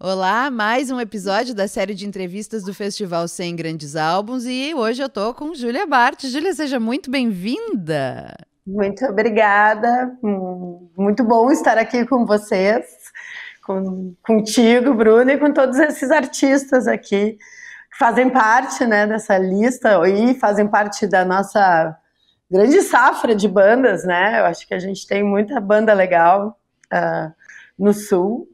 Olá, mais um episódio da série de entrevistas do Festival 100 Grandes Álbuns e hoje eu tô com Júlia Bart. Júlia, seja muito bem-vinda. Muito obrigada. Hum, muito bom estar aqui com vocês, com, contigo, Bruno, e com todos esses artistas aqui que fazem parte né, dessa lista e fazem parte da nossa grande safra de bandas, né? Eu acho que a gente tem muita banda legal uh, no Sul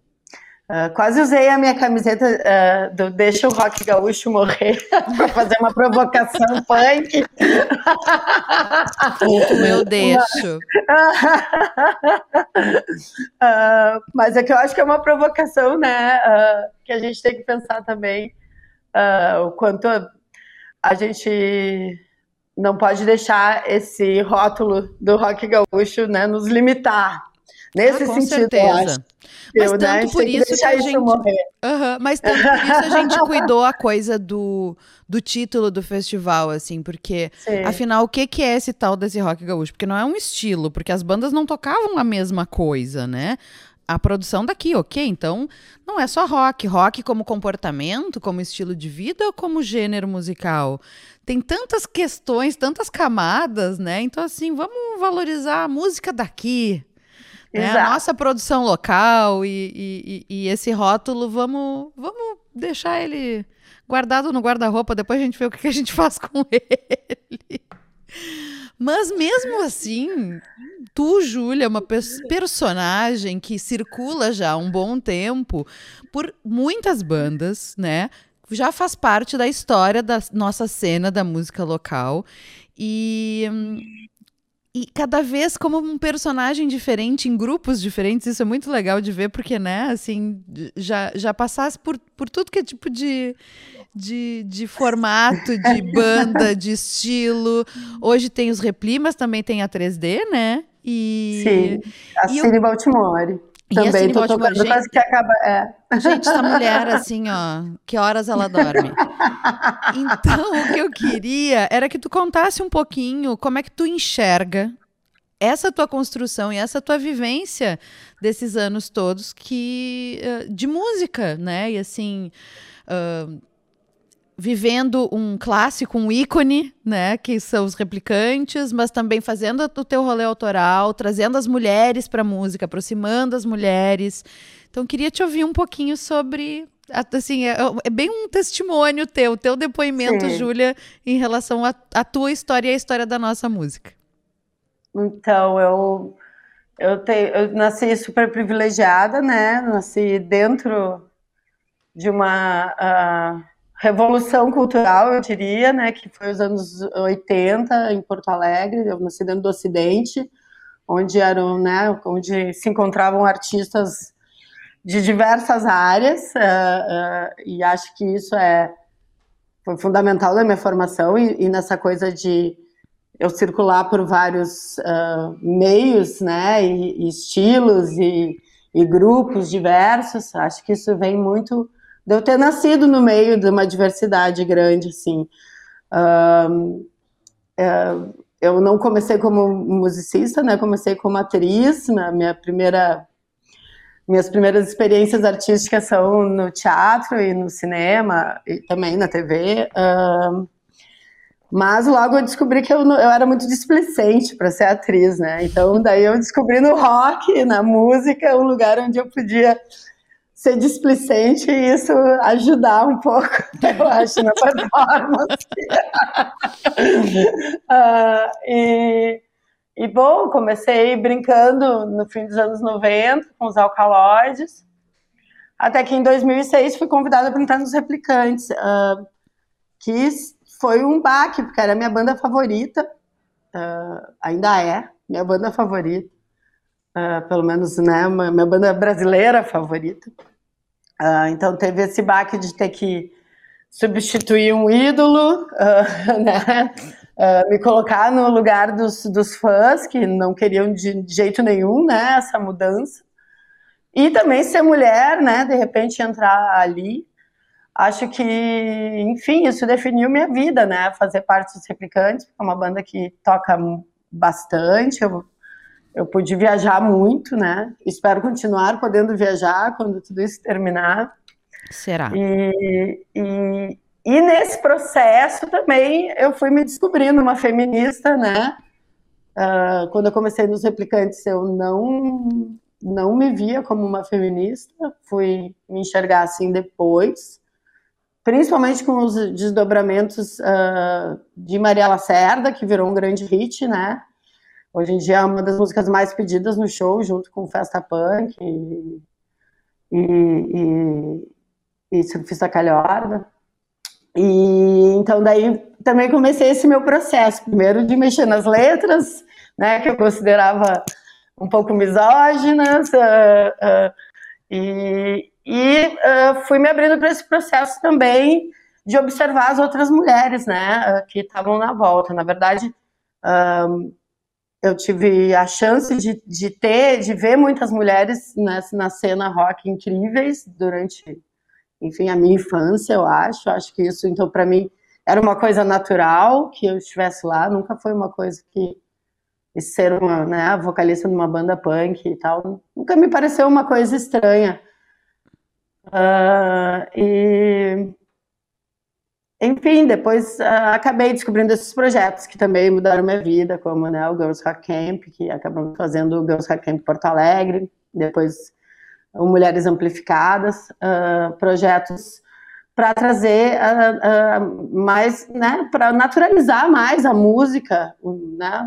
Uh, quase usei a minha camiseta uh, do Deixa o Rock Gaúcho morrer para fazer uma provocação punk. Meu deixo. uh, mas é que eu acho que é uma provocação, né? que a gente tem que pensar também o quanto a, a gente não pode deixar esse rótulo do rock gaúcho né, nos limitar. Nesse ah, com sentido, certeza. Mas eu, tanto né? por isso que a gente. Uhum, mas tanto por isso a gente cuidou a coisa do, do título do festival, assim, porque Sim. afinal, o que, que é esse tal desse rock gaúcho? Porque não é um estilo, porque as bandas não tocavam a mesma coisa, né? a produção daqui, ok? Então, não é só rock. Rock como comportamento, como estilo de vida ou como gênero musical? Tem tantas questões, tantas camadas, né? Então, assim, vamos valorizar a música daqui, né? A nossa produção local e, e, e, esse rótulo, vamos, vamos deixar ele guardado no guarda-roupa, depois a gente vê o que a gente faz com ele. Mas mesmo assim, tu, Júlia, é uma personagem que circula já há um bom tempo por muitas bandas, né? Já faz parte da história da nossa cena da música local. E hum, e cada vez como um personagem diferente, em grupos diferentes, isso é muito legal de ver, porque, né, assim, já, já passasse por, por tudo que é tipo de, de, de formato, de banda, de estilo. Hoje tem os Repli, mas também tem a 3D, né? E, Sim, a Cine eu... Baltimore. Também tô tocando, gente, quase que acaba. É. Gente, essa mulher, assim, ó, que horas ela dorme? Então, o que eu queria era que tu contasse um pouquinho como é que tu enxerga essa tua construção e essa tua vivência desses anos todos que uh, de música, né? E assim. Uh, vivendo um clássico, um ícone, né, que são os replicantes, mas também fazendo o teu rolê autoral, trazendo as mulheres para a música, aproximando as mulheres. Então queria te ouvir um pouquinho sobre assim, é, é bem um testemunho teu, teu depoimento, Sim. Júlia, em relação à tua história e à história da nossa música. Então, eu eu, te, eu nasci super privilegiada, né? Nasci dentro de uma uh, revolução cultural, eu diria, né, que foi os anos 80 em Porto Alegre, eu nasci dentro do Ocidente, onde eram, né, onde se encontravam artistas de diversas áreas, uh, uh, e acho que isso é foi fundamental na minha formação e, e nessa coisa de eu circular por vários uh, meios, né, e, e estilos e, e grupos diversos, acho que isso vem muito de eu ter nascido no meio de uma diversidade grande, assim. Uh, uh, eu não comecei como musicista, né? Comecei como atriz. Minha, minha primeira, minhas primeiras experiências artísticas são no teatro e no cinema e também na TV. Uh, mas logo eu descobri que eu, eu era muito displicente para ser atriz, né? Então daí eu descobri no rock, na música, um lugar onde eu podia ser displicente e isso ajudar um pouco, eu acho, na performance. uh, e, e, bom, comecei brincando no fim dos anos 90 com os alcaloides, até que em 2006 fui convidada para entrar nos Replicantes, uh, que foi um baque, porque era minha banda favorita, uh, ainda é minha banda favorita, pelo menos né, minha banda brasileira favorita. Uh, então teve esse baque de ter que substituir um ídolo, uh, né? Uh, me colocar no lugar dos, dos fãs que não queriam de jeito nenhum, né? Essa mudança e também ser mulher, né? De repente entrar ali, acho que, enfim, isso definiu minha vida, né? Fazer parte dos Replicantes, é uma banda que toca bastante, eu eu pude viajar muito, né? Espero continuar podendo viajar quando tudo isso terminar. Será? E, e, e nesse processo também eu fui me descobrindo uma feminista, né? Uh, quando eu comecei nos replicantes, eu não não me via como uma feminista, fui me enxergar assim depois, principalmente com os desdobramentos uh, de Maria Lacerda, que virou um grande hit, né? Hoje em dia é uma das músicas mais pedidas no show, junto com Festa Punk e, e, e, e Surfista Calhorda. E então daí também comecei esse meu processo, primeiro de mexer nas letras, né, que eu considerava um pouco misóginas, uh, uh, e, e uh, fui me abrindo para esse processo também de observar as outras mulheres, né, que estavam na volta. Na verdade, eu tive a chance de, de ter, de ver muitas mulheres nessa, na cena rock incríveis durante enfim, a minha infância, eu acho. Acho que isso, então, para mim, era uma coisa natural que eu estivesse lá. Nunca foi uma coisa que ser uma né, vocalista de uma banda punk e tal, nunca me pareceu uma coisa estranha. Uh, e enfim, depois uh, acabei descobrindo esses projetos que também mudaram minha vida, como né, o Girls Rock Camp, que acabamos fazendo o Girls Rock Camp Porto Alegre, depois o Mulheres Amplificadas, uh, projetos para trazer uh, mais, né, para naturalizar mais a música, né,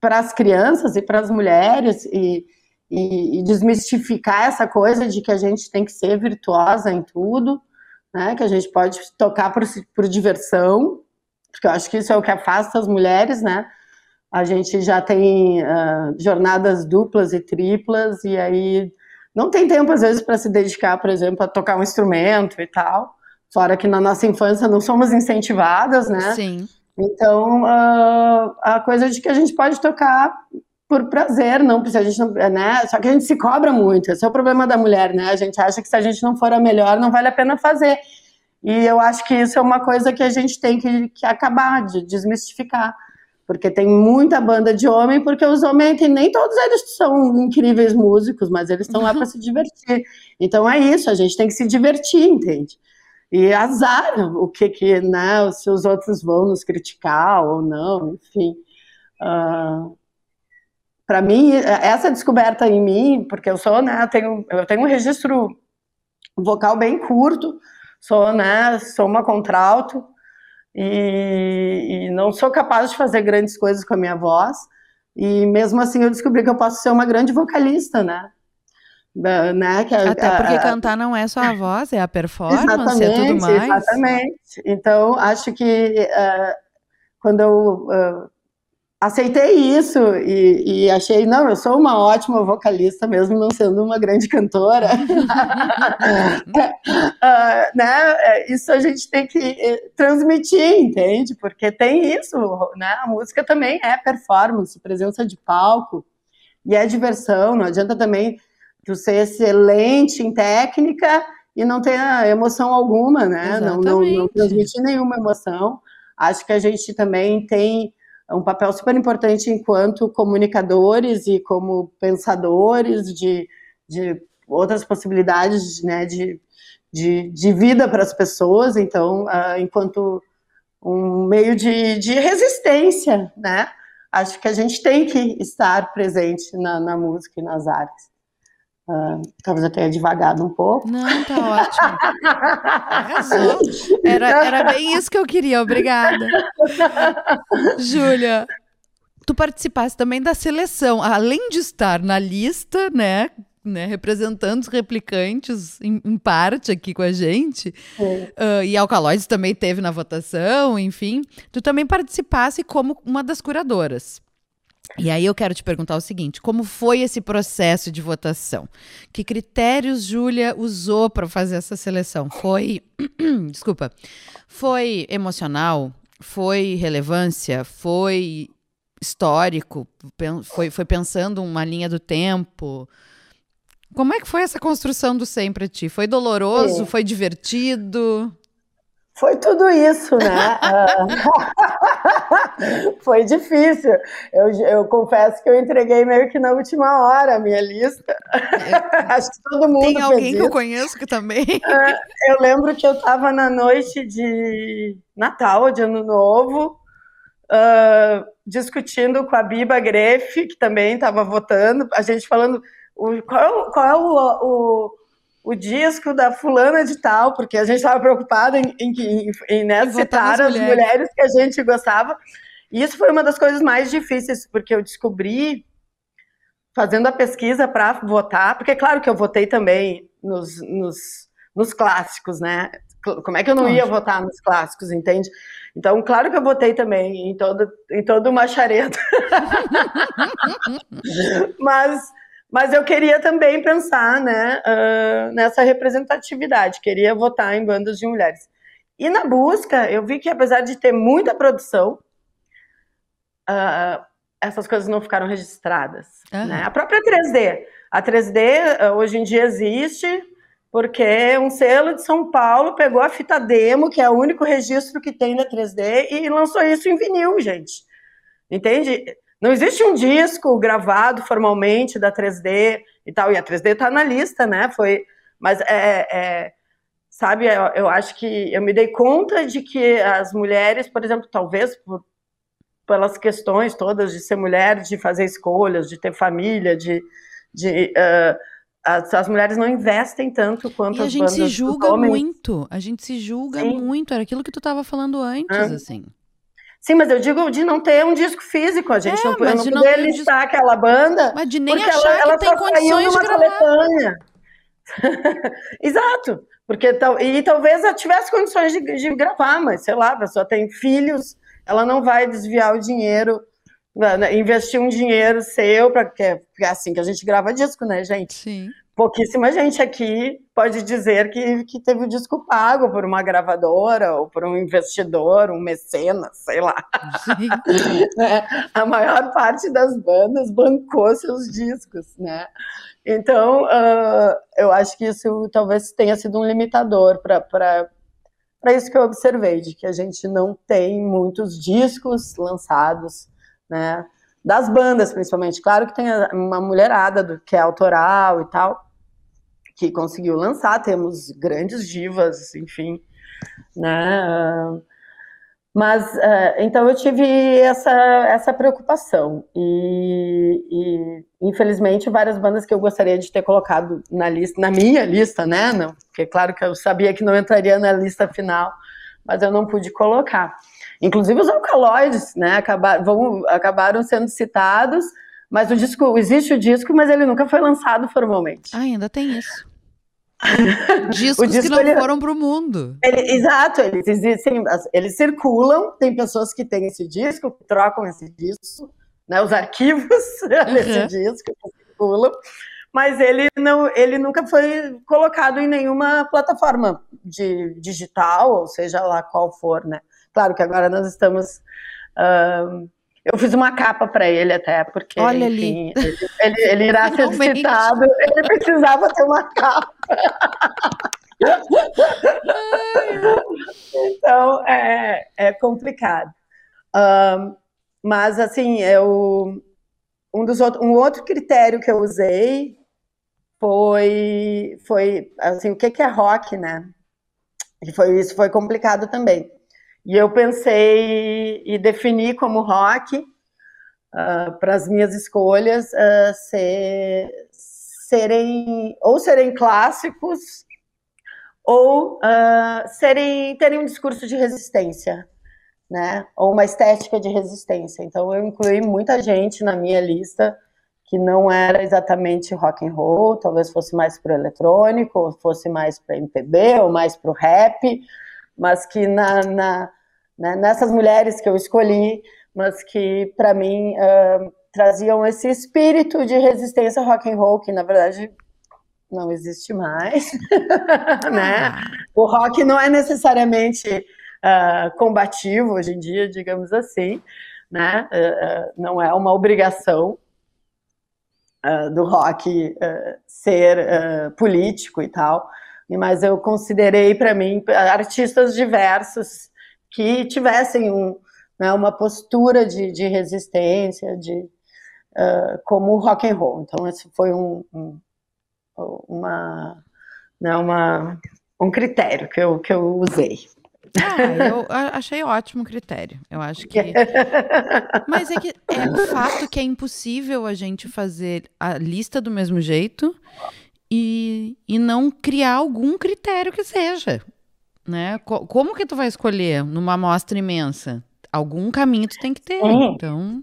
para as crianças e para as mulheres e, e, e, desmistificar essa coisa de que a gente tem que ser virtuosa em tudo, né, que a gente pode tocar por, por diversão, porque eu acho que isso é o que afasta as mulheres, né, a gente já tem jornadas duplas e triplas e aí não tem tempo, às vezes, para se dedicar, por exemplo, a tocar um instrumento e tal. Fora que na nossa infância não somos incentivadas, né? Sim. Então, uh, a coisa de que a gente pode tocar por prazer, não se a gente não, né? Só que a gente se cobra muito. Esse é o problema da mulher, né? A gente acha que se a gente não for a melhor, não vale a pena fazer. E eu acho que isso é uma coisa que a gente tem que, que acabar de desmistificar porque tem muita banda de homem, porque os homens, nem todos eles são incríveis músicos, mas eles estão lá para se divertir. Então é isso, a gente tem que se divertir, entende? E azar o que que, né, se os outros vão nos criticar ou não, enfim. Uh, para mim, essa descoberta em mim, porque eu sou, né, eu tenho, eu tenho um registro vocal bem curto, sou, né, sou uma contralto, e, e, não sou capaz de fazer grandes coisas com a minha voz. E mesmo assim eu descobri que eu posso ser uma grande vocalista, né? né? Que a, Até porque a, cantar não é só a voz, é a performance, é tudo mais. Exatamente. Então, acho que uh, quando eu uh, aceitei isso e, e, achei, não, eu sou uma ótima vocalista, mesmo não sendo uma grande cantora. uh, né? É, isso a gente tem que eh, transmitir, entende? Porque tem isso, né? A música também é performance, presença de palco, e é diversão, não adianta também tu ser excelente em técnica e não ter emoção alguma, né? Não, não, não transmitir nenhuma emoção. Acho que a gente também tem um papel super importante enquanto comunicadores e como pensadores de, de outras possibilidades né, de, de, de vida para as pessoas, então, uh, enquanto um meio de, de resistência, né? Acho que a gente tem que estar presente na, na música e nas artes. Uh, talvez eu tenha devagado um pouco. Não, tá ótimo. Arrasou. Era, era bem isso que eu queria, obrigada. Júlia, tu participaste também da seleção, além de estar na lista, né? Né, representando os replicantes em, em, parte aqui com a gente, uh, e Alcaloides também teve na votação, enfim, tu também participasse como uma das curadoras. E aí eu quero te perguntar o seguinte: como foi esse processo de votação? Que critérios Júlia usou para fazer essa seleção? Foi, desculpa, foi emocional? Foi relevância? Foi histórico? Foi, foi pensando uma linha do tempo? Como é que foi essa construção do 100 para ti? Foi doloroso? É. Foi divertido? Foi tudo isso, né? Foi difícil. Eu, eu confesso que eu entreguei meio que na última hora a minha lista. É. Acho que todo mundo. Tem alguém que eu conheço que também. Ah, eu lembro que eu estava na noite de Natal, de Ano Novo, uh, discutindo com a Biba Greff, que também estava votando, a gente falando o, qual, qual é o, o o disco da fulana de tal, porque a gente estava preocupado em, em, em, em né, citar as mulheres. mulheres que a gente gostava. E isso foi uma das coisas mais difíceis, porque eu descobri, fazendo a pesquisa para votar, porque é claro que eu votei também nos, nos, nos clássicos, né? Como é que eu não ia votar nos clássicos, entende? Então, claro que eu votei também em todo, em todo o macharedo. Mas mas eu queria também pensar né, uh, nessa representatividade, queria votar em bandas de mulheres. E na busca, eu vi que apesar de ter muita produção, uh, essas coisas não ficaram registradas. Uhum. Né? A própria 3D. A 3D uh, hoje em dia existe porque um selo de São Paulo pegou a fita demo, que é o único registro que tem da 3D, e lançou isso em vinil, gente. Entende? Não existe um disco gravado formalmente da 3D e tal, e a 3D está na lista, né? Foi, mas é, é sabe, eu, eu, acho que eu me dei conta de que as mulheres, por exemplo, talvez por, pelas questões todas de ser mulher, de fazer escolhas, de ter família, de, de uh, as, as, mulheres não investem tanto quanto e as bandas a gente se julga muito, a gente se julga Sim. muito, era aquilo que tu estava falando antes, ah. assim. Sim, mas eu digo de não ter um disco físico, a gente é, não, não poder listar disco... aquela banda. Mas de nem achar ela, ela que tem condições de gravar. Coletânea. Exato, porque e talvez ela tivesse condições de, de, gravar, mas sei lá, a pessoa tem filhos, ela não vai desviar o dinheiro, né, né, investir um dinheiro seu para que é assim que a gente grava disco, né, gente? Sim pouquíssima gente aqui pode dizer que, que teve o disco pago por uma gravadora ou por um investidor, um mecenas, sei lá. né? A maior parte das bandas bancou seus discos, né? Então, uh, eu acho que isso talvez tenha sido um limitador para isso que eu observei, de que a gente não tem muitos discos lançados, né? Das bandas, principalmente. Claro que tem uma mulherada do, que é autoral e tal, que conseguiu lançar, temos grandes divas, enfim, né? Mas, uh, então eu tive essa, essa preocupação e, e, infelizmente, várias bandas que eu gostaria de ter colocado na lista, na minha lista, né? Não, porque claro que eu sabia que não entraria na lista final, mas eu não pude colocar. Inclusive os alcaloides, né, acabaram, vão, acabaram sendo citados, mas o disco, existe o disco, mas ele nunca foi lançado formalmente. Ah, ainda tem isso. Discos disco, que não ele, foram para o mundo. Ele, exato, eles existem, eles circulam, tem pessoas que têm esse disco, que trocam esse disco, né, os arquivos uhum. desse disco circulam, mas ele não, ele nunca foi colocado em nenhuma plataforma de digital, ou seja lá qual for, né? Claro que agora nós estamos. Uh, eu fiz uma capa para ele até, porque Olha enfim, ali. Ele, ele, ele irá ser citado, ele precisava ter uma capa. então é, é complicado. Um, mas assim, eu um dos outros, um outro critério que eu usei foi foi assim, o que que é rock, né? E foi isso foi complicado também. E eu pensei e defini como rock uh, para as minhas escolhas uh, ser, serem ou serem clássicos ou uh, serem terem um discurso de resistência, né? Ou uma estética de resistência. Então eu incluí muita gente na minha lista que não era exatamente rock and roll, talvez fosse mais para eletrônico, ou fosse mais para MPB, ou mais para o rap, mas que na, na né, nessas mulheres que eu escolhi, mas que para mim uh, traziam esse espírito de resistência rock and roll que na verdade não existe mais, né? Ah. O rock não é necessariamente uh, combativo hoje em dia, digamos assim, né? Uh, não é uma obrigação do rock ser político e tal, mas eu considerei para mim artistas diversos que tivessem um, né, uma postura de, de resistência, de uh, como o rock and roll. Então esse foi um, um uma, né, uma, um critério que eu, que eu usei. Ah, eu achei ótimo critério. Eu acho que. Mas é que é o fato que é impossível a gente fazer a lista do mesmo jeito e, e não criar algum critério que seja. Né? Como que tu vai escolher numa amostra imensa? Algum caminho tu tem que ter. Então.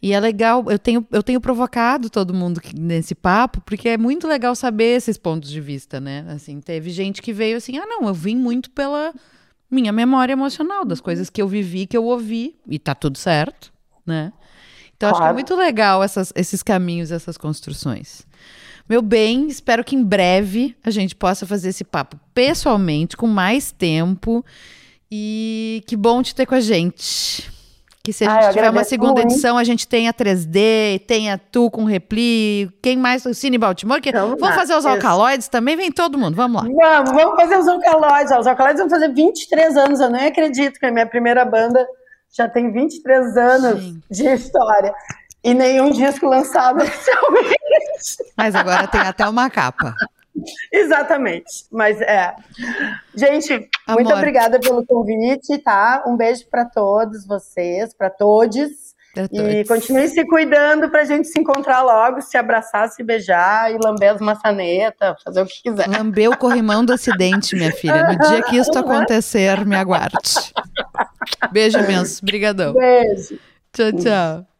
E é legal, eu tenho, eu tenho provocado todo mundo nesse papo, porque é muito legal saber esses pontos de vista, né? Assim, teve gente que veio assim, ah, não, eu vim muito pela minha memória emocional, das coisas que eu vivi, que eu ouvi, e tá tudo certo, né? Então, claro. acho que é muito legal essas, esses caminhos, essas construções. Meu bem, espero que em breve a gente possa fazer esse papo pessoalmente, com mais tempo. E que bom te ter com a gente. Que se a gente tiver uma segunda muito. edição, a gente tenha 3D, tenha tu com Repli, quem mais? O Cine Baltimore. Que... Vamos, vamos fazer os alcaloides também? Vem todo mundo, vamos lá. Vamos, vamos fazer os alcaloides. Os alcaloides vão fazer 23 anos, eu nem acredito que a minha primeira banda já tem 23 anos de história. E nenhum disco lançado oficialmente. Mas agora tem até uma capa. Exatamente. Mas é. Gente, Amor. muito obrigada pelo convite, tá? Um beijo para todos vocês, para todos. E continue se cuidando pra gente se encontrar logo, se abraçar, se beijar e lamber as maçanetas, fazer o que quiser. Lamber o corrimão do acidente, minha filha. No dia que isso acontecer, me aguarde. Beijo imenso. Obrigadão. Beijo. Tchau, tchau.